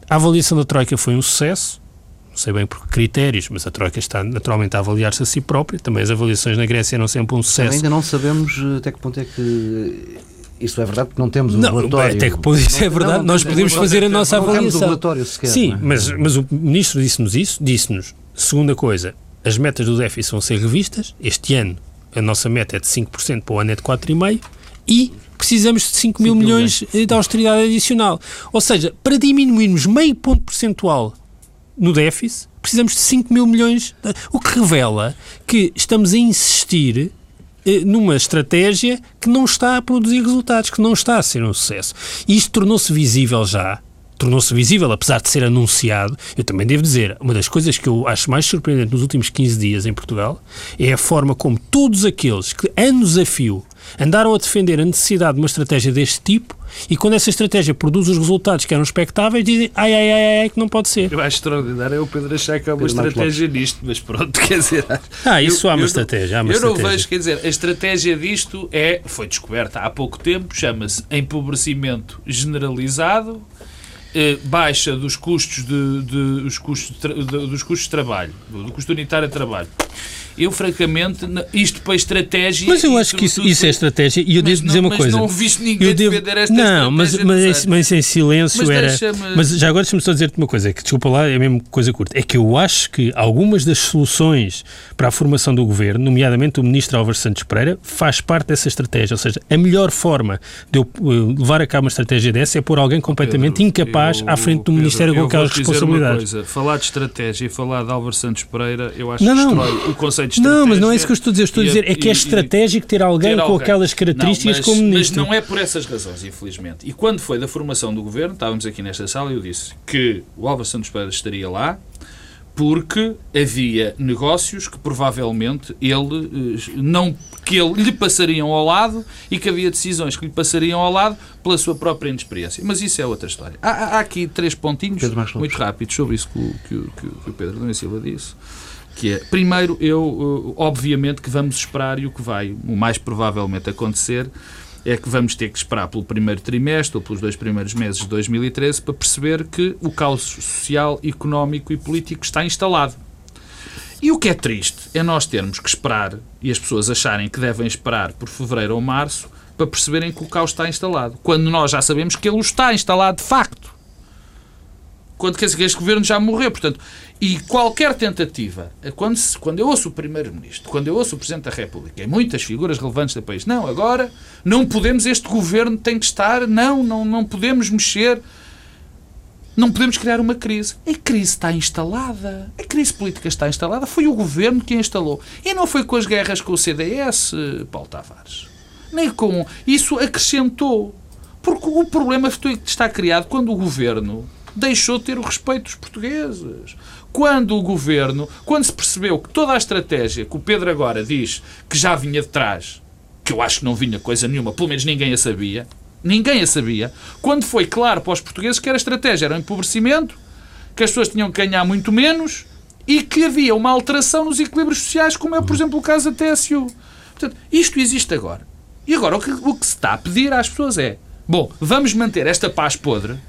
[SPEAKER 3] A avaliação da Troika foi um sucesso, não sei bem por que critérios, mas a Troika está naturalmente a avaliar-se a si própria. Também as avaliações na Grécia eram sempre um sucesso.
[SPEAKER 1] ainda não sabemos eh, até que ponto é que isso é verdade porque não temos o não, relatório.
[SPEAKER 3] Até que ponto isso é verdade, não, nós podemos fazer a nossa avaliação. Não temos o
[SPEAKER 1] relatório sequer.
[SPEAKER 3] Sim, é? mas, mas o Ministro disse-nos isso, disse-nos, segunda coisa, as metas do déficit vão ser revistas. Este ano a nossa meta é de 5%, para o ano é de 4,5% e precisamos de 5 mil milhões de austeridade adicional. Ou seja, para diminuirmos meio ponto percentual no déficit, precisamos de 5 mil milhões, o que revela que estamos a insistir eh, numa estratégia que não está a produzir resultados, que não está a ser um sucesso. Isto tornou-se visível já tornou-se visível, apesar de ser anunciado. Eu também devo dizer, uma das coisas que eu acho mais surpreendente nos últimos 15 dias em Portugal é a forma como todos aqueles que, anos a fio, andaram a defender a necessidade de uma estratégia deste tipo e quando essa estratégia produz os resultados que eram expectáveis, dizem ai, ai, ai, ai, que não pode ser.
[SPEAKER 2] Eu acho extraordinário é o Pedro achar que há uma Pedro estratégia nisto, mas pronto, quer dizer.
[SPEAKER 3] Ah, isso eu, há uma eu estratégia. Há uma
[SPEAKER 2] eu
[SPEAKER 3] estratégia.
[SPEAKER 2] não vejo, quer dizer, a estratégia disto é, foi descoberta há pouco tempo, chama-se empobrecimento generalizado eh, baixa dos custos de, de os custos de, dos custos de trabalho, do custo unitário de trabalho. Eu, francamente, isto para estratégia.
[SPEAKER 3] Mas eu acho que isso, isso é estratégia. E eu devo dizer uma coisa.
[SPEAKER 2] não viste ninguém eu devo, defender esta
[SPEAKER 3] Não, mas, mas, mas em silêncio mas era. Mas já agora deixa-me só dizer-te uma coisa, que desculpa lá, é a mesma coisa curta. É que eu acho que algumas das soluções para a formação do governo, nomeadamente o ministro Álvaro Santos Pereira, faz parte dessa estratégia. Ou seja, a melhor forma de eu eh, levar a cabo uma estratégia dessa é pôr alguém completamente Pedro, incapaz eu, à frente do Pedro, Ministério com aquelas responsabilidades.
[SPEAKER 2] Falar de estratégia e falar de Álvaro Santos Pereira, eu acho não, que destrói não. o conceito de
[SPEAKER 3] Não, mas não é isso que eu estou a dizer. Estou a dizer é que é estratégico ter alguém
[SPEAKER 2] ter
[SPEAKER 3] com
[SPEAKER 2] alguém.
[SPEAKER 3] aquelas características
[SPEAKER 2] não, mas,
[SPEAKER 3] como ministro.
[SPEAKER 2] Mas não é por essas razões, infelizmente. E quando foi da formação do governo, estávamos aqui nesta sala e eu disse que o Álvaro Santos Pereira estaria lá porque havia negócios que provavelmente ele eh, não que ele, lhe passariam ao lado e que havia decisões que lhe passariam ao lado pela sua própria inexperiência. Mas isso é outra história. Há, há- aqui três pontinhos muito rápidos sobre isso que o, que o- que o- que o Pedro Domingos Silva disse. Que é, primeiro, eu, eh, obviamente, que vamos esperar e o que vai, o mais provavelmente acontecer, é que vamos ter que esperar pelo primeiro trimestre ou pelos dois primeiros meses de 2013 para perceber que o caos social, económico e político está instalado. E o que é triste é nós termos que esperar e as pessoas acharem que devem esperar por fevereiro ou março para perceberem que o caos está instalado, quando nós já sabemos que ele está instalado de facto. Quando quer dizer este governo já morreu, portanto, e qualquer tentativa, quando, se- quando eu ouço o Primeiro-Ministro, quando eu ouço o Presidente da República, e muitas figuras relevantes do país, não, agora não podemos, este governo tem que estar, não, não, não podemos mexer, não podemos criar uma crise. A crise está instalada. A crise política está instalada. Foi o governo que a instalou. E não foi com as guerras com o CDS, Paulo Tavares. Nem com. Isso acrescentou. Porque o problema está criado quando o governo deixou de ter o respeito dos portugueses. Quando o governo, quando se percebeu que toda a estratégia que o Pedro agora diz que já vinha de trás, que eu acho que não vinha coisa nenhuma, pelo menos ninguém a sabia, ninguém a sabia, quando foi claro para os portugueses que era a estratégia, era o empobrecimento, que as pessoas tinham que ganhar muito menos e que havia uma alteração nos equilíbrios sociais, como é, por exemplo, o caso da TSU. Portanto, isto existe agora. E agora o que, o que se está a pedir às pessoas é: bom, vamos manter esta paz podre,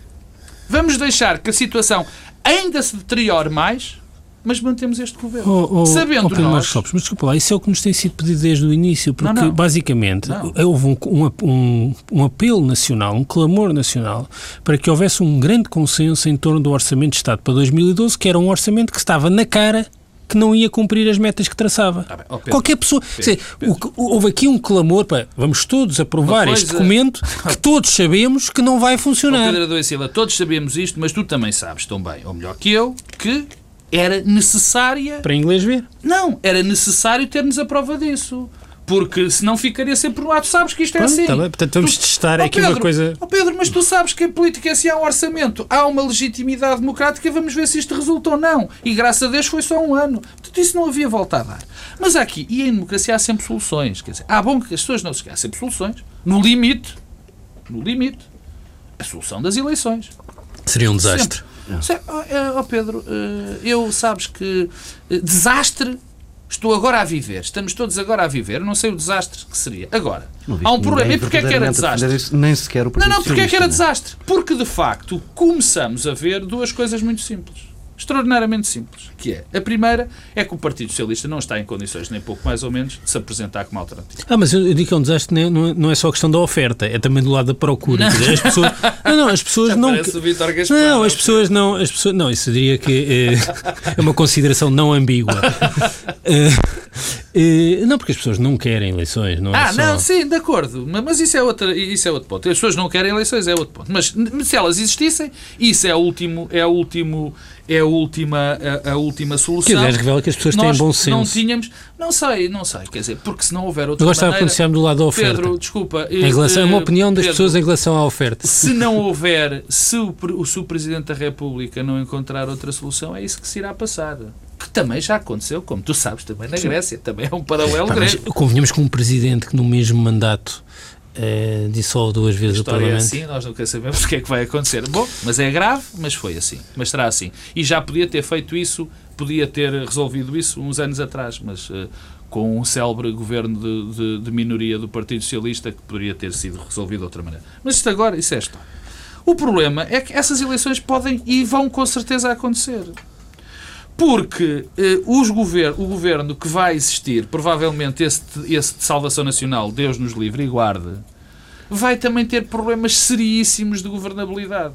[SPEAKER 2] vamos deixar que a situação ainda se deteriore mais, mas mantemos este governo.
[SPEAKER 3] Oh, oh,
[SPEAKER 2] Sabendo
[SPEAKER 3] oh,
[SPEAKER 2] nós.
[SPEAKER 3] Lopes, mas desculpa lá, isso é o que nos tem sido pedido desde o início, porque
[SPEAKER 2] Não, não.
[SPEAKER 3] basicamente
[SPEAKER 2] Não.
[SPEAKER 3] houve um, um, um, um apelo nacional, um clamor nacional, para que houvesse um grande consenso em torno do Orçamento de Estado para 2012, que era um orçamento que estava na cara que não ia cumprir as metas que traçava.
[SPEAKER 2] Tá bem. Oh, Pedro,
[SPEAKER 3] Qualquer pessoa. quer dizer, o que- houve aqui um clamor para vamos todos aprovar este documento que todos sabemos que não vai funcionar.
[SPEAKER 2] Pedro Adão e Silva, todos sabemos isto, mas tu também sabes tão bem, ou melhor que eu, que era necessária.
[SPEAKER 3] Para inglês ver.
[SPEAKER 2] Não, era necessário termos a prova disso. Porque senão ficaria sempre no ar. Tu sabes que isto é
[SPEAKER 3] Pronto,
[SPEAKER 2] assim.
[SPEAKER 3] tá bem. Portanto, vamos
[SPEAKER 2] Tu-
[SPEAKER 3] testar
[SPEAKER 2] Ó,
[SPEAKER 3] aqui uma
[SPEAKER 2] Pedro,
[SPEAKER 3] coisa-
[SPEAKER 2] ó, Pedro, mas tu sabes que em política é assim há um orçamento. Há uma legitimidade democrática, vamos ver se isto resulta ou não. E graças a Deus foi só um ano. Portanto, isso não havia volta a dar. Mas há aqui, e em democracia há sempre soluções. Quer dizer, há bom que as pessoas não se Há sempre soluções. No limite, no limite, a solução das eleições.
[SPEAKER 3] Seria um desastre.
[SPEAKER 2] Sempre. Ó ó, Pedro, eh, eu sabes que eh, desastre estou agora a viver. Estamos todos agora a viver. Eu não sei o desastre que seria. Agora, há um problema. E porquê é que era desastre?
[SPEAKER 1] nem sequer o
[SPEAKER 2] Não, não, porque é que era
[SPEAKER 1] não
[SPEAKER 2] desastre? Porque, de facto, começamos a ver duas coisas muito simples. Extraordinariamente simples. Que é, a primeira é que o Partido Socialista não está em condições, nem pouco mais ou menos, de se apresentar como alternativa.
[SPEAKER 3] Ah, mas eu digo que é um desastre, não é- não é, não é só a questão da oferta, é também do lado da procura. Quer dizer, as pessoas, não, não, as pessoas não.
[SPEAKER 2] Parece o Vítor Gaspar.
[SPEAKER 3] Não, as pessoas não, as pessoas, não, isso diria que é, é uma consideração não ambígua. Eh, não, porque as pessoas não querem eleições, não é
[SPEAKER 2] Ah,
[SPEAKER 3] só...
[SPEAKER 2] não, sim, de acordo. Mas- isso é, outra, isso é outro ponto. As pessoas não querem eleições, é outro ponto. Mas se elas existissem, isso é, o último, é, o último, é a, última, a, a última
[SPEAKER 3] Que
[SPEAKER 2] solução.
[SPEAKER 3] aliás revela que as pessoas têm
[SPEAKER 2] Nós
[SPEAKER 3] bom
[SPEAKER 2] não
[SPEAKER 3] senso.
[SPEAKER 2] tínhamos... Não sei, não sei. Quer dizer, porque se não houver outra
[SPEAKER 3] gostava
[SPEAKER 2] maneira...
[SPEAKER 3] quando se do lado da oferta.
[SPEAKER 2] Pedro, desculpa.
[SPEAKER 3] em relação, é uma
[SPEAKER 2] eh,
[SPEAKER 3] opinião das
[SPEAKER 2] Pedro,
[SPEAKER 3] pessoas em relação à oferta.
[SPEAKER 2] Se não houver, se o, se o Presidente da República não encontrar outra solução, é isso que se irá passar. Que também já aconteceu, como tu sabes, também na Grécia. Também é um paralelo
[SPEAKER 3] Pá, convenhamos com um presidente que no mesmo mandato eh, dissolve duas
[SPEAKER 2] A
[SPEAKER 3] vezes o
[SPEAKER 2] história é
[SPEAKER 3] Parlamento.
[SPEAKER 2] assim, nós nunca sabemos o que é que vai acontecer. Bom, mas é grave, mas foi assim. Mas será assim. E já podia ter feito isso, podia ter resolvido isso uns anos atrás, mas eh, com um célebre governo de, de- de minoria do Partido Socialista que poderia ter sido resolvido de outra maneira. Mas isto agora, isso é história. O problema é que essas eleições podem e vão com certeza acontecer. Porque eh, os gover o governo que vai existir, provavelmente esse, esse de Salvação Nacional, Deus nos livre e guarde, vai também ter problemas seríssimos de governabilidade.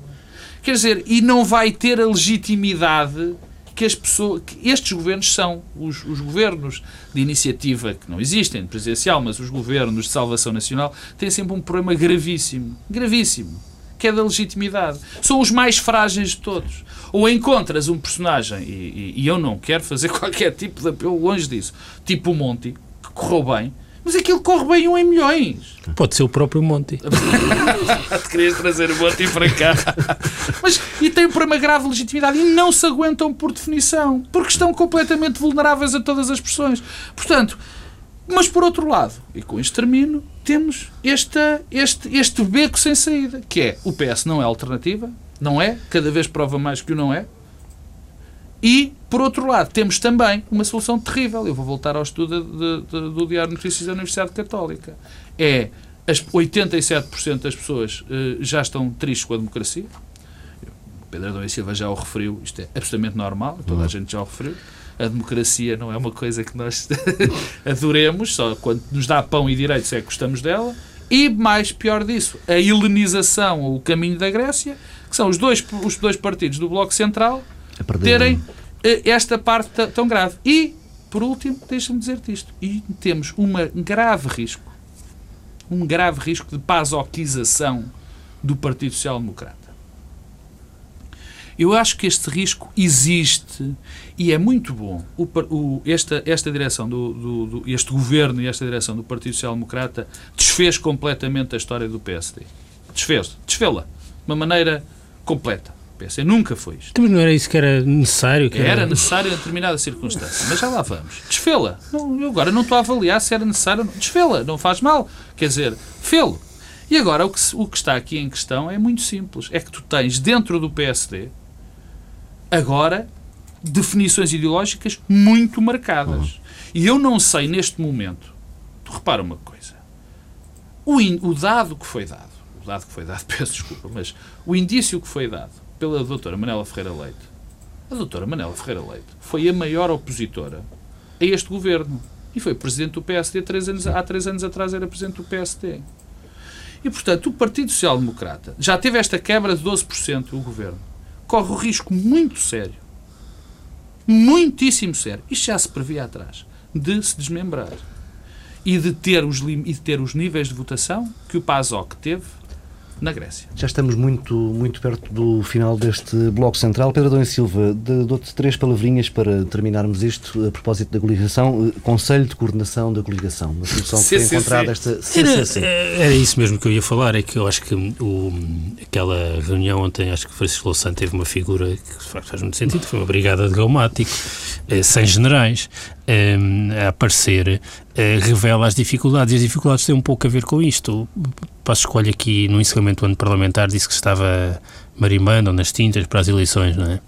[SPEAKER 2] Quer dizer, e não vai ter a legitimidade que as pessoas, que estes governos são. Os, os governos de iniciativa que não existem, de presidencial, mas os governos de salvação nacional têm sempre um problema gravíssimo. Gravíssimo. Que é da legitimidade. São os mais frágeis de todos. Ou encontras um personagem, e, e, eu não quero fazer qualquer tipo de apelo longe disso, tipo o Monty, que correu bem, mas aquilo corre bem um em milhões.
[SPEAKER 3] Pode ser o próprio Monty.
[SPEAKER 2] Te querias trazer o Monty para cá. Mas, e tem um problema grave de legitimidade e não se aguentam por definição, porque estão completamente vulneráveis a todas as pressões. Portanto, mas por outro lado, e com isto termino, temos esta, este, este beco sem saída, que é o PS não é alternativa, não é, cada vez prova mais que o não é, e, por outro lado, temos também uma solução terrível. Eu vou voltar ao estudo de, de, do Diário de Notícias da Universidade Católica. É as 87% das pessoas uh, já estão tristes com a democracia. Pedro Adão e Silva já o referiu, isto é absolutamente normal, toda a gente já o referiu. A democracia não é uma coisa que nós adoremos, só quando nos dá pão e direitos é que gostamos dela. E, mais pior disso, a helenização, o caminho da Grécia, que são os dois, os dois partidos do Bloco Central terem eh, esta parte tão grave. E, por último, deixa-me dizer-te isto. E temos um grave risco, um grave risco de pasoquização do Partido Social Democrata. Eu acho que este risco existe e é muito bom. O, o, esta, esta direção, do, do, do, este governo e esta direção do Partido Social Democrata desfez completamente a história do PSD. Desfez, desfê-la de uma maneira completa. O PSD nunca foi isto.
[SPEAKER 3] Mas não era isso que era necessário? Que
[SPEAKER 2] era... era necessário em determinada circunstância, mas já lá vamos. Desfê-la. Eu agora não estou a avaliar se era necessário. Desfê-la, não faz mal. Quer dizer, fê-lo. E agora o que, o que está aqui em questão é muito simples. É que tu tens dentro do PSD agora definições ideológicas muito marcadas. Uhum. E eu não sei neste momento. Repara uma coisa. O, in, o dado que foi dado, o dado que foi dado, peço desculpa, mas o indício que foi dado pela doutora Manela Ferreira Leite, a doutora Manela Ferreira Leite foi a maior opositora a este governo. E foi presidente do PSD três anos, há três anos atrás era presidente do PSD. E, portanto, o Partido Social Democrata já teve esta quebra de 12% o governo. Corre o risco muito sério, muitíssimo sério, isto já se previa atrás, de se desmembrar. E de ter os, e de ter os níveis de votação que o PASOK teve na Grécia.
[SPEAKER 1] Já estamos muito, muito perto do final deste bloco central. Pedro Adão e Silva, dou-te três palavrinhas para terminarmos isto a propósito da coligação. Eh, Conselho de Coordenação da Coligação, uma solução que foi encontrada esta
[SPEAKER 3] CCC. Era, era, isso mesmo que eu ia falar, é que eu acho que o, aquela reunião ontem, acho que Francisco Louçã teve uma figura que faz muito sentido, foi uma brigada de reumático, eh, sem generais, eh, a aparecer, revela as dificuldades, e as dificuldades têm um pouco a ver com isto Passo Escolha aqui no encerramento do ano parlamentar disse que estava marimando nas tintas para as eleições, não é?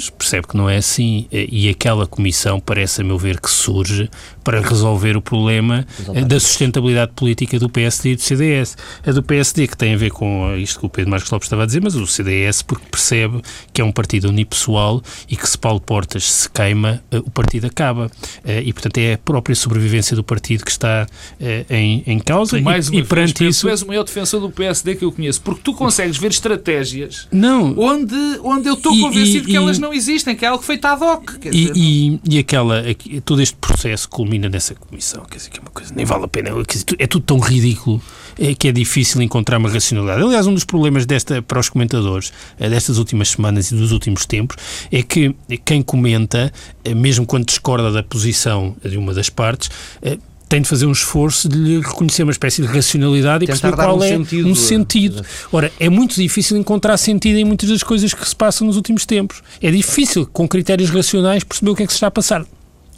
[SPEAKER 3] Mas percebe que não é assim. E aquela comissão parece, a meu ver, que surge para resolver o problema Exatamente. da sustentabilidade política do PSD e do CDS. A do PSD, que tem a ver com isto que o Pedro Marcos Lopes estava a dizer, mas o CDS, porque percebe que é um partido unipessoal e que se Paulo Portas se queima, eh, o partido acaba. Eh, e, portanto, é a própria sobrevivência do partido que está eh, em, em causa.
[SPEAKER 2] Tu, mais
[SPEAKER 3] e, e perante
[SPEAKER 2] vez,
[SPEAKER 3] isso.
[SPEAKER 2] Tu és o maior defensor do PSD que eu conheço, porque tu consegues ver estratégias não. Onde, onde eu estou convencido e, que elas não existem, que é algo feito ad hoc.
[SPEAKER 3] e, dizer, e, e aquela, todo este processo culmina nessa comissão, quer dizer, que é uma coisa, nem vale a pena, dizer, é tudo tão ridículo é, que é difícil encontrar uma racionalidade. Aliás, um dos problemas desta, para os comentadores é, destas últimas semanas e dos últimos tempos é que quem comenta, é, mesmo quando discorda da posição de uma das partes, é, tem de fazer um esforço de lhe reconhecer uma espécie de racionalidade Tentar e perceber qual um é sentido, um sentido. Ora, é muito difícil encontrar sentido em muitas das coisas que se passam nos últimos tempos. É difícil, com critérios racionais, perceber o que é que se está a passar.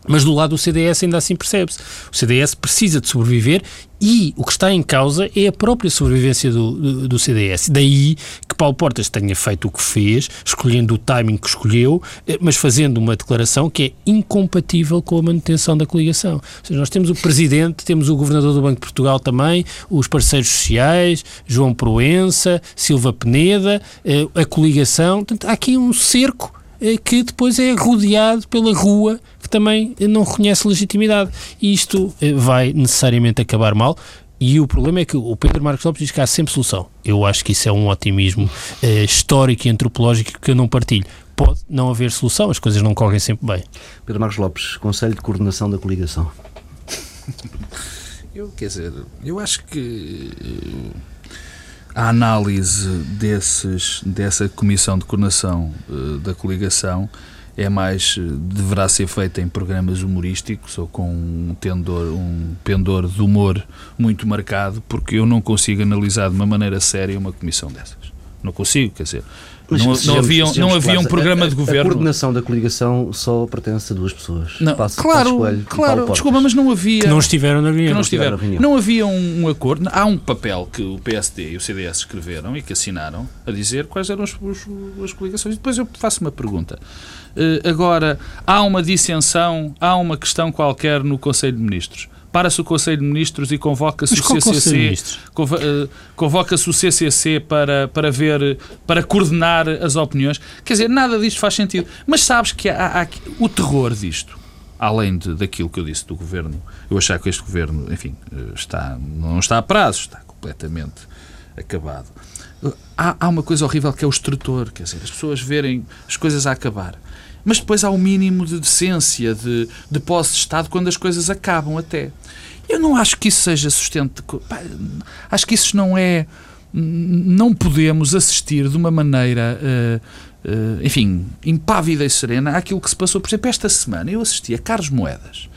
[SPEAKER 3] Mas do lado do CDS ainda assim percebe-se. O CDS precisa de sobreviver e o que está em causa é a própria sobrevivência do, do, do, CDS. Daí Paulo Portas tenha feito o que fez, escolhendo o timing que escolheu, eh, mas fazendo uma declaração que é incompatível com a manutenção da coligação. Ou seja, nós temos o Presidente, temos o Governador do Banco de Portugal também, os parceiros sociais, João Proença, Silva Peneda, eh, a coligação. Portanto, há aqui um cerco eh, que depois é rodeado pela rua que também não reconhece legitimidade. E isto vai necessariamente acabar mal. E o problema é que o Pedro Marcos Lopes diz que há sempre solução. Eu acho que isso é um otimismo eh, histórico e antropológico que eu não partilho. Pode não haver solução, as coisas não correm sempre bem.
[SPEAKER 1] Pedro Marcos Lopes, Conselho de Coordenação da Coligação.
[SPEAKER 2] Eu, quer dizer, eu acho que a análise desses, dessa comissão de coordenação uh, da coligação é mais deverá ser feita em programas humorísticos ou com um tendor, um pendor de humor muito marcado, porque eu não consigo analisar de uma maneira séria uma comissão dessas. Não consigo, quer dizer, não, não, sejamos, havia, sejamos não havia um programa
[SPEAKER 1] a,
[SPEAKER 2] de governo.
[SPEAKER 1] A coordenação da coligação só pertence a duas pessoas.
[SPEAKER 2] Não, claro, Coelho, claro. Desculpa, mas não havia.
[SPEAKER 3] Que não estiveram na reunião.
[SPEAKER 2] não, estiveram. não havia um, um, acordo. Há um papel que o PSD e o CDS escreveram e que assinaram a dizer quais eram as, as, as coligações. E depois eu faço uma pergunta. Uh, agora, há uma dissensão, há uma questão qualquer no Conselho de Ministros para-se o Conselho de Ministros e convoca-se o CCC, eh, convoca-se o CCC para, para ver, para coordenar as opiniões. Quer dizer, nada disto faz sentido. Mas sabes que há, há o terror disto, além de, daquilo que eu disse do governo, eu achar que este governo, enfim, eh, está, não está a prazo, está completamente acabado. Há, há uma coisa horrível que é o extrator, quer dizer, as pessoas verem as coisas a acabar mas depois há o um mínimo de decência, de, de posse de Estado, quando as coisas acabam até. Eu não acho que isso seja sustento. Acho que isso não é. Não podemos assistir de uma maneira. Uh, uh, enfim, impávida e serena àquilo que se passou. Por exemplo, esta semana eu assisti a Carlos Moedas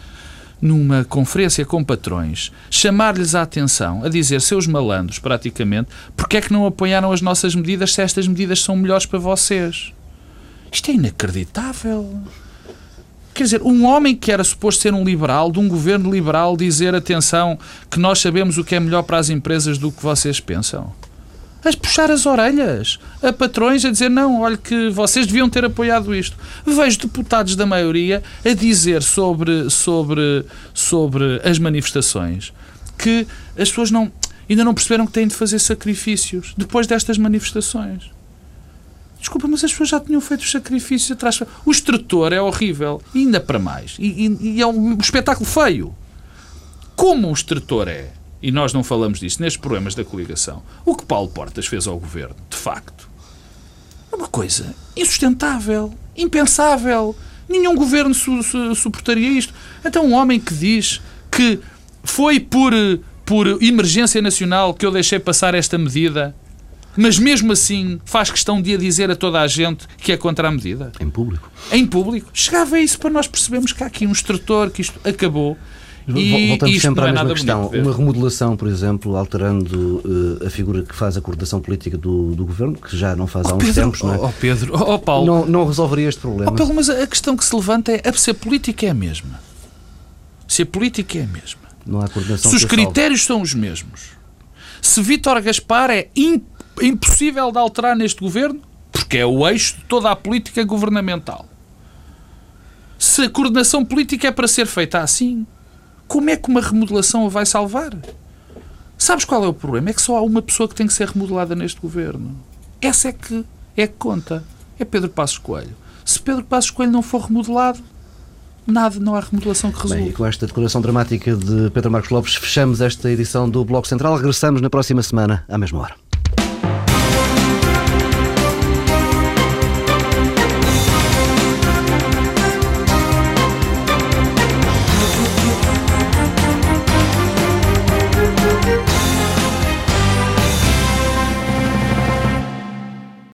[SPEAKER 2] numa conferência com patrões, chamar-lhes a atenção, a dizer, seus malandros, praticamente, porque é que não apoiaram as nossas medidas se estas medidas são melhores para vocês? Isto é inacreditável. Quer dizer, um homem que era suposto ser um liberal, de um governo liberal, dizer atenção que nós sabemos o que é melhor para as empresas do que vocês pensam. A puxar as orelhas a patrões a dizer não, olha que vocês deviam ter apoiado isto. Vejo deputados da maioria a dizer sobre, sobre, sobre as manifestações que as pessoas não, ainda não perceberam que têm de fazer sacrifícios depois destas manifestações. Desculpa, mas as pessoas já tinham feito os sacrifícios atrás. O extrator é horrível, ainda para mais. E, e, e é um espetáculo feio. Como o extrator é, e nós não falamos disso nestes problemas da coligação, o que Paulo Portas fez ao governo, de facto, é uma coisa insustentável, impensável. Nenhum governo su su suportaria isto. Então, um homem que diz que foi por, por emergência nacional que eu deixei passar esta medida mas mesmo assim faz questão de a dizer a toda a gente que é contra a medida.
[SPEAKER 1] Em público.
[SPEAKER 2] Em público. Chegava a isso para nós percebermos que há aqui um extrator, que isto acabou.
[SPEAKER 1] E Voltamos sempre à é mesma questão. Uma remodelação, por exemplo, alterando uh, a figura que faz a coordenação política do, do governo, que já não faz oh, há uns
[SPEAKER 2] Pedro,
[SPEAKER 1] tempos, não é?
[SPEAKER 2] Oh, Pedro, oh, Paulo.
[SPEAKER 1] Não, não resolveria este problema.
[SPEAKER 2] Oh, Paulo, mas a questão que se levanta é: se a política é a mesma, se a política é a mesma,
[SPEAKER 1] não há coordenação
[SPEAKER 2] se os critérios são os mesmos, se Vítor Gaspar é impossível impossível de alterar neste governo, porque é o eixo de toda a política governamental. Se a coordenação política é para ser feita assim, como é que uma remodelação a vai salvar? Sabes qual é o problema? É que só há uma pessoa que tem que ser remodelada neste governo. Essa é que é que conta. É Pedro Passos Coelho. Se Pedro Passos Coelho não for remodelado, nada, não há remodelação que resolva.
[SPEAKER 1] Bem, e com esta declaração dramática de Pedro Marcos Lopes, fechamos esta edição do Bloco Central. Regressamos na próxima semana, à mesma hora.